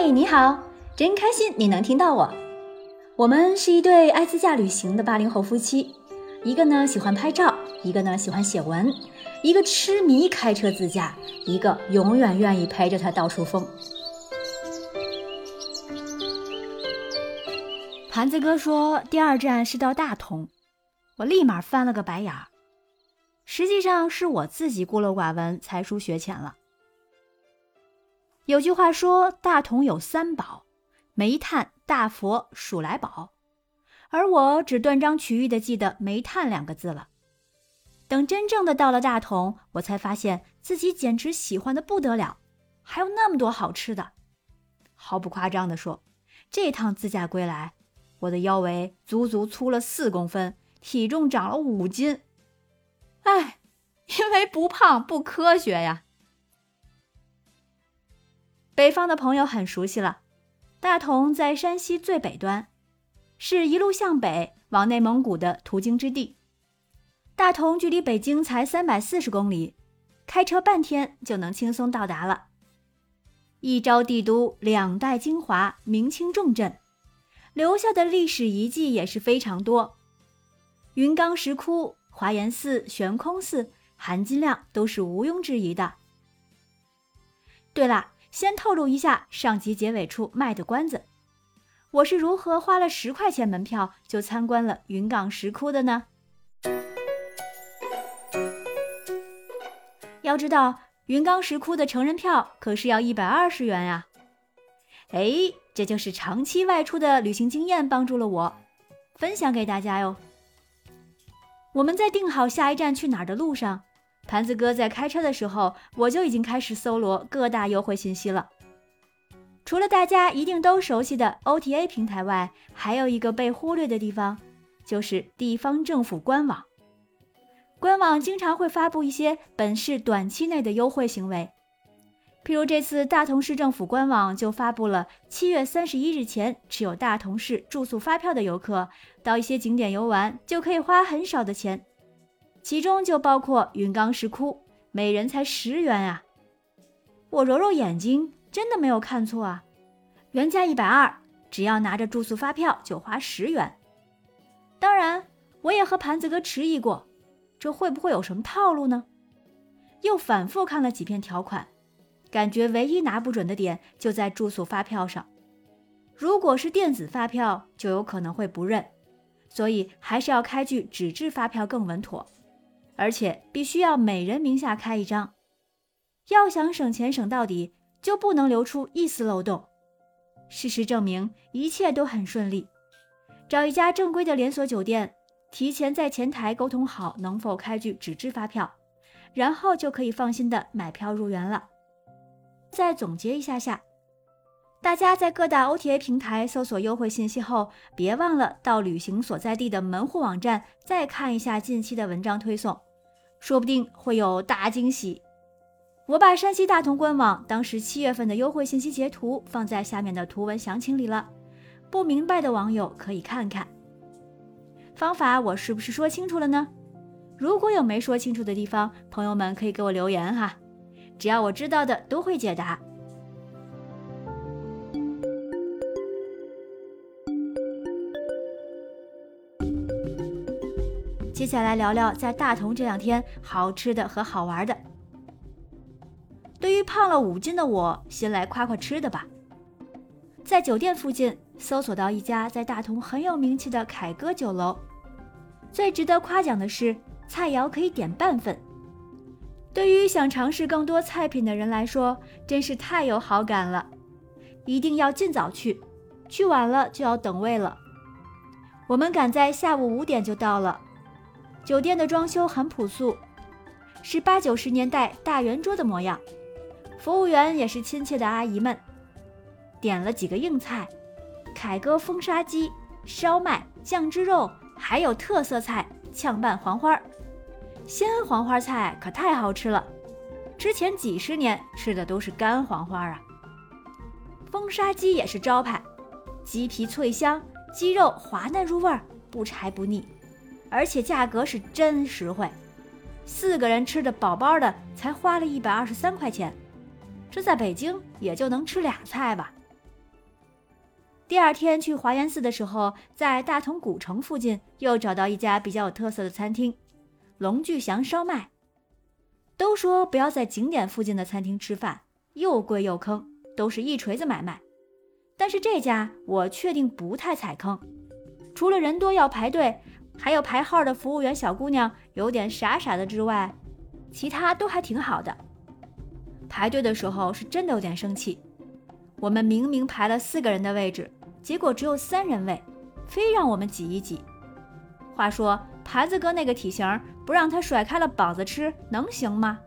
嘿，你好，真开心你能听到我。我们是一对爱自驾旅行的八零后夫妻，一个呢喜欢拍照，一个呢喜欢写文，一个痴迷开车自驾，一个永远愿意陪着他到处疯。盘子哥说第二站是到大同，我立马翻了个白眼儿。实际上是我自己孤陋寡闻，才疏学浅了。有句话说，大同有三宝：煤炭、大佛、数来宝。而我只断章取义的记得“煤炭”两个字了。等真正的到了大同，我才发现自己简直喜欢的不得了，还有那么多好吃的。毫不夸张的说，这趟自驾归来，我的腰围足足粗了四公分，体重长了五斤。哎，因为不胖不科学呀。北方的朋友很熟悉了，大同在山西最北端，是一路向北往内蒙古的途经之地。大同距离北京才三百四十公里，开车半天就能轻松到达了。一朝帝都，两代精华，明清重镇，留下的历史遗迹也是非常多。云冈石窟、华严寺、悬空寺，含金量都是毋庸置疑的。对了。先透露一下上集结尾处卖的关子，我是如何花了十块钱门票就参观了云冈石窟的呢？要知道，云冈石窟的成人票可是要一百二十元呀！哎，这就是长期外出的旅行经验帮助了我，分享给大家哟。我们在定好下一站去哪儿的路上。盘子哥在开车的时候，我就已经开始搜罗各大优惠信息了。除了大家一定都熟悉的 OTA 平台外，还有一个被忽略的地方，就是地方政府官网。官网经常会发布一些本市短期内的优惠行为，譬如这次大同市政府官网就发布了七月三十一日前持有大同市住宿发票的游客，到一些景点游玩就可以花很少的钱。其中就包括云冈石窟，每人才十元啊！我揉揉眼睛，真的没有看错啊！原价一百二，只要拿着住宿发票就花十元。当然，我也和盘子哥迟疑过，这会不会有什么套路呢？又反复看了几篇条款，感觉唯一拿不准的点就在住宿发票上。如果是电子发票，就有可能会不认，所以还是要开具纸质发票更稳妥。而且必须要每人名下开一张，要想省钱省到底，就不能留出一丝漏洞。事实证明，一切都很顺利。找一家正规的连锁酒店，提前在前台沟通好能否开具纸质发票，然后就可以放心的买票入园了。再总结一下下，大家在各大 OTA 平台搜索优惠信息后，别忘了到旅行所在地的门户网站再看一下近期的文章推送。说不定会有大惊喜。我把山西大同官网当时七月份的优惠信息截图放在下面的图文详情里了，不明白的网友可以看看。方法我是不是说清楚了呢？如果有没说清楚的地方，朋友们可以给我留言哈，只要我知道的都会解答。接下来聊聊在大同这两天好吃的和好玩的。对于胖了五斤的我，先来夸夸吃的吧。在酒店附近搜索到一家在大同很有名气的凯歌酒楼，最值得夸奖的是菜肴可以点半份。对于想尝试更多菜品的人来说，真是太有好感了。一定要尽早去，去晚了就要等位了。我们赶在下午五点就到了。酒店的装修很朴素，是八九十年代大圆桌的模样。服务员也是亲切的阿姨们。点了几个硬菜：凯歌风沙鸡、烧麦、酱汁肉，还有特色菜炝拌黄花。鲜黄花菜可太好吃了，之前几十年吃的都是干黄花啊。风沙鸡也是招牌，鸡皮脆香，鸡肉滑嫩入味儿，不柴不腻。而且价格是真实惠，四个人吃的饱饱的，才花了一百二十三块钱，这在北京也就能吃俩菜吧。第二天去华严寺的时候，在大同古城附近又找到一家比较有特色的餐厅——龙聚祥烧麦。都说不要在景点附近的餐厅吃饭，又贵又坑，都是一锤子买卖。但是这家我确定不太踩坑，除了人多要排队，还有排号的服务员小姑娘有点傻傻的之外，其他都还挺好的。排队的时候是真的有点生气，我们明明排了四个人的位置。结果只有三人位，非让我们挤一挤。话说盘子哥那个体型，不让他甩开了膀子吃，能行吗？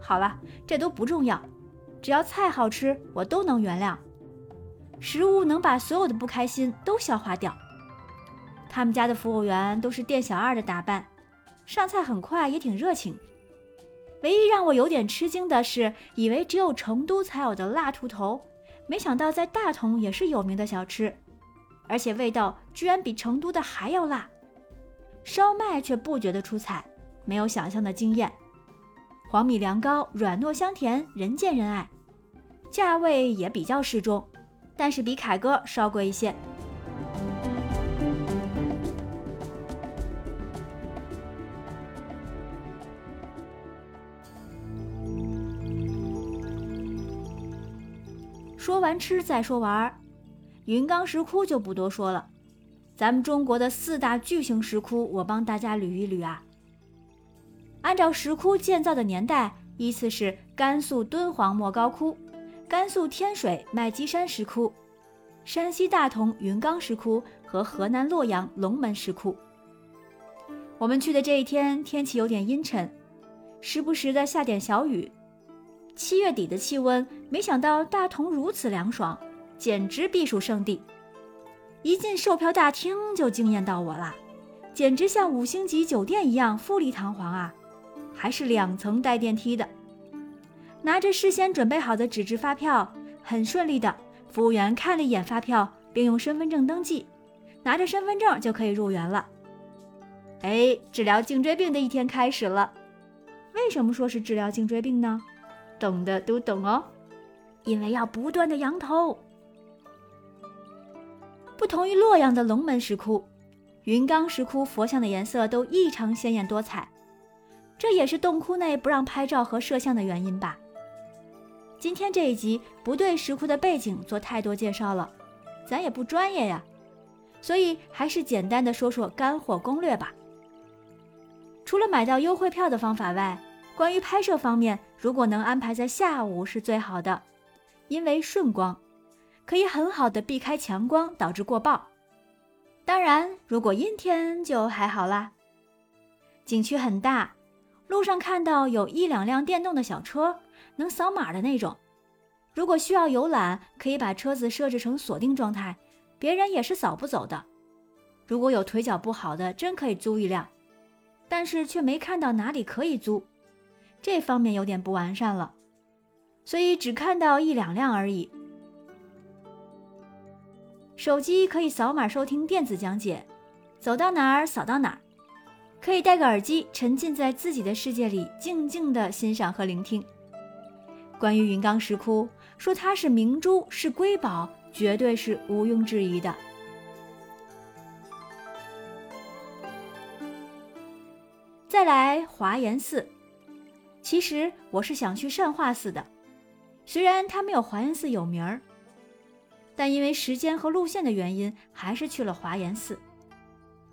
好了，这都不重要，只要菜好吃，我都能原谅。食物能把所有的不开心都消化掉。他们家的服务员都是店小二的打扮，上菜很快，也挺热情。唯一让我有点吃惊的是，以为只有成都才有的辣兔头。没想到在大同也是有名的小吃，而且味道居然比成都的还要辣。烧麦却不觉得出彩，没有想象的惊艳。黄米凉糕软糯香甜，人见人爱，价位也比较适中，但是比凯哥稍贵一些。说完吃再说玩，云冈石窟就不多说了。咱们中国的四大巨型石窟，我帮大家捋一捋啊。按照石窟建造的年代，依次是甘肃敦煌莫高窟、甘肃天水麦积山石窟、山西大同云冈石窟和河南洛阳龙门石窟。我们去的这一天天气有点阴沉，时不时的下点小雨。七月底的气温，没想到大同如此凉爽，简直避暑胜地。一进售票大厅就惊艳到我了，简直像五星级酒店一样富丽堂皇啊！还是两层带电梯的。拿着事先准备好的纸质发票，很顺利的，服务员看了一眼发票，并用身份证登记，拿着身份证就可以入园了。哎，治疗颈椎病的一天开始了。为什么说是治疗颈椎病呢？懂的都懂哦，因为要不断的扬头。不同于洛阳的龙门石窟，云冈石窟佛像的颜色都异常鲜艳多彩，这也是洞窟内不让拍照和摄像的原因吧。今天这一集不对石窟的背景做太多介绍了，咱也不专业呀，所以还是简单的说说干货攻略吧。除了买到优惠票的方法外，关于拍摄方面，如果能安排在下午是最好的，因为顺光，可以很好的避开强光，导致过曝。当然，如果阴天就还好啦。景区很大，路上看到有一两辆电动的小车，能扫码的那种。如果需要游览，可以把车子设置成锁定状态，别人也是扫不走的。如果有腿脚不好的，真可以租一辆，但是却没看到哪里可以租。这方面有点不完善了，所以只看到一两辆而已。手机可以扫码收听电子讲解，走到哪儿扫到哪儿，可以戴个耳机，沉浸在自己的世界里，静静的欣赏和聆听。关于云冈石窟，说它是明珠是瑰宝，绝对是毋庸置疑的。再来华严寺。其实我是想去善化寺的，虽然它没有华严寺有名儿，但因为时间和路线的原因，还是去了华严寺。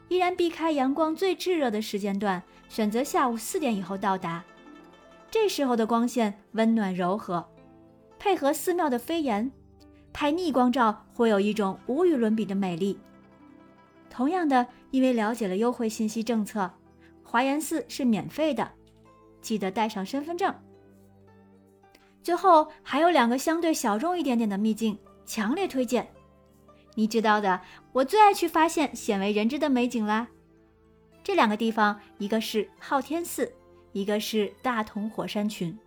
依然避开阳光最炙热的时间段，选择下午四点以后到达。这时候的光线温暖柔和，配合寺庙的飞檐，拍逆光照会有一种无与伦比的美丽。同样的，因为了解了优惠信息政策，华严寺是免费的。记得带上身份证。最后还有两个相对小众一点点的秘境，强烈推荐。你知道的，我最爱去发现鲜为人知的美景啦。这两个地方，一个是昊天寺，一个是大同火山群。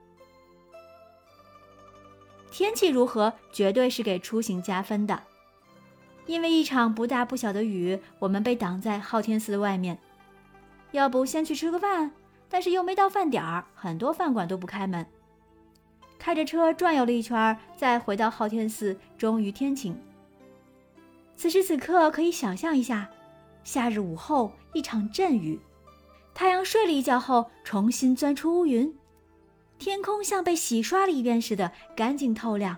天气如何，绝对是给出行加分的。因为一场不大不小的雨，我们被挡在昊天寺的外面。要不先去吃个饭？但是又没到饭点儿，很多饭馆都不开门。开着车转悠了一圈，再回到昊天寺，终于天晴。此时此刻，可以想象一下，夏日午后一场阵雨，太阳睡了一觉后重新钻出乌云，天空像被洗刷了一遍似的干净透亮。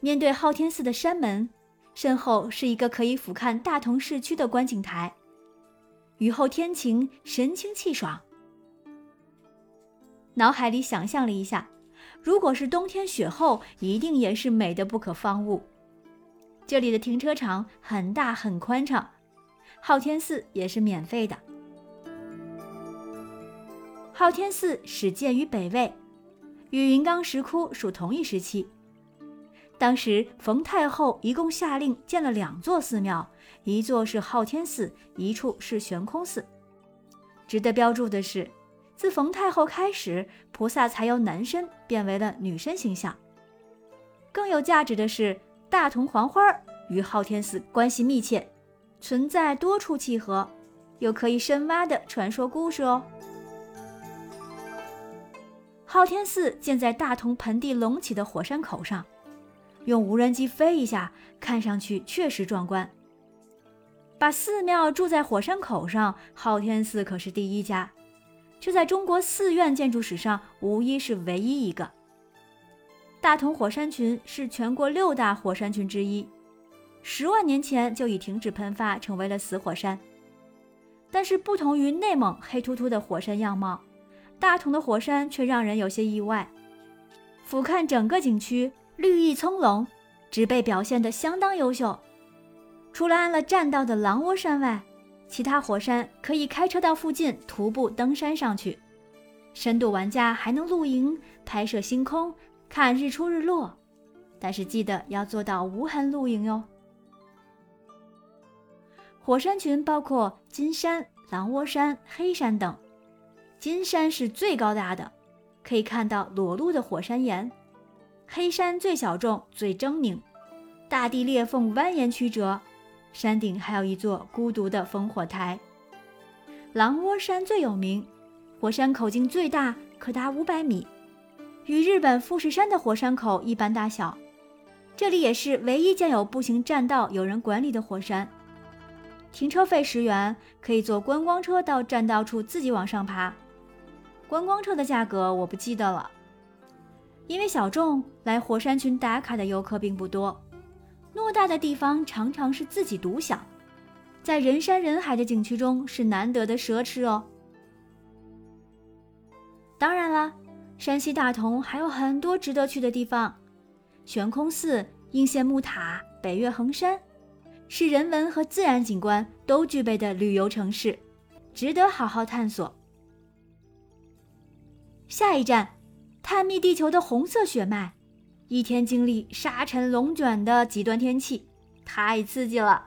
面对昊天寺的山门，身后是一个可以俯瞰大同市区的观景台。雨后天晴，神清气爽。脑海里想象了一下，如果是冬天雪后，一定也是美的不可方物。这里的停车场很大很宽敞，昊天寺也是免费的。昊天寺始建于北魏，与云冈石窟属同一时期。当时冯太后一共下令建了两座寺庙，一座是昊天寺，一处是悬空寺。值得标注的是，自冯太后开始，菩萨才由男身变为了女身形象。更有价值的是，大同黄花与昊天寺关系密切，存在多处契合，有可以深挖的传说故事哦。昊天寺建在大同盆地隆起的火山口上。用无人机飞一下，看上去确实壮观。把寺庙住在火山口上，昊天寺可是第一家，却在中国寺院建筑史上无疑是唯一一个。大同火山群是全国六大火山群之一，十万年前就已停止喷发，成为了死火山。但是不同于内蒙黑秃秃的火山样貌，大同的火山却让人有些意外。俯瞰整个景区。绿意葱茏，植被表现得相当优秀。除了安了栈道的狼窝山外，其他火山可以开车到附近徒步登山上去。深度玩家还能露营、拍摄星空、看日出日落，但是记得要做到无痕露营哟。火山群包括金山、狼窝山、黑山等。金山是最高大的，可以看到裸露的火山岩。黑山最小众、最狰狞，大地裂缝蜿蜒曲折，山顶还有一座孤独的烽火台。狼窝山最有名，火山口径最大，可达五百米，与日本富士山的火山口一般大小。这里也是唯一建有步行栈道、有人管理的火山。停车费十元，可以坐观光车到栈道处自己往上爬。观光车的价格我不记得了。因为小众，来火山群打卡的游客并不多。偌大的地方常常是自己独享，在人山人海的景区中是难得的奢侈哦。当然了，山西大同还有很多值得去的地方，悬空寺、应县木塔、北岳恒山，是人文和自然景观都具备的旅游城市，值得好好探索。下一站。探秘地球的红色血脉，一天经历沙尘龙卷的极端天气，太刺激了。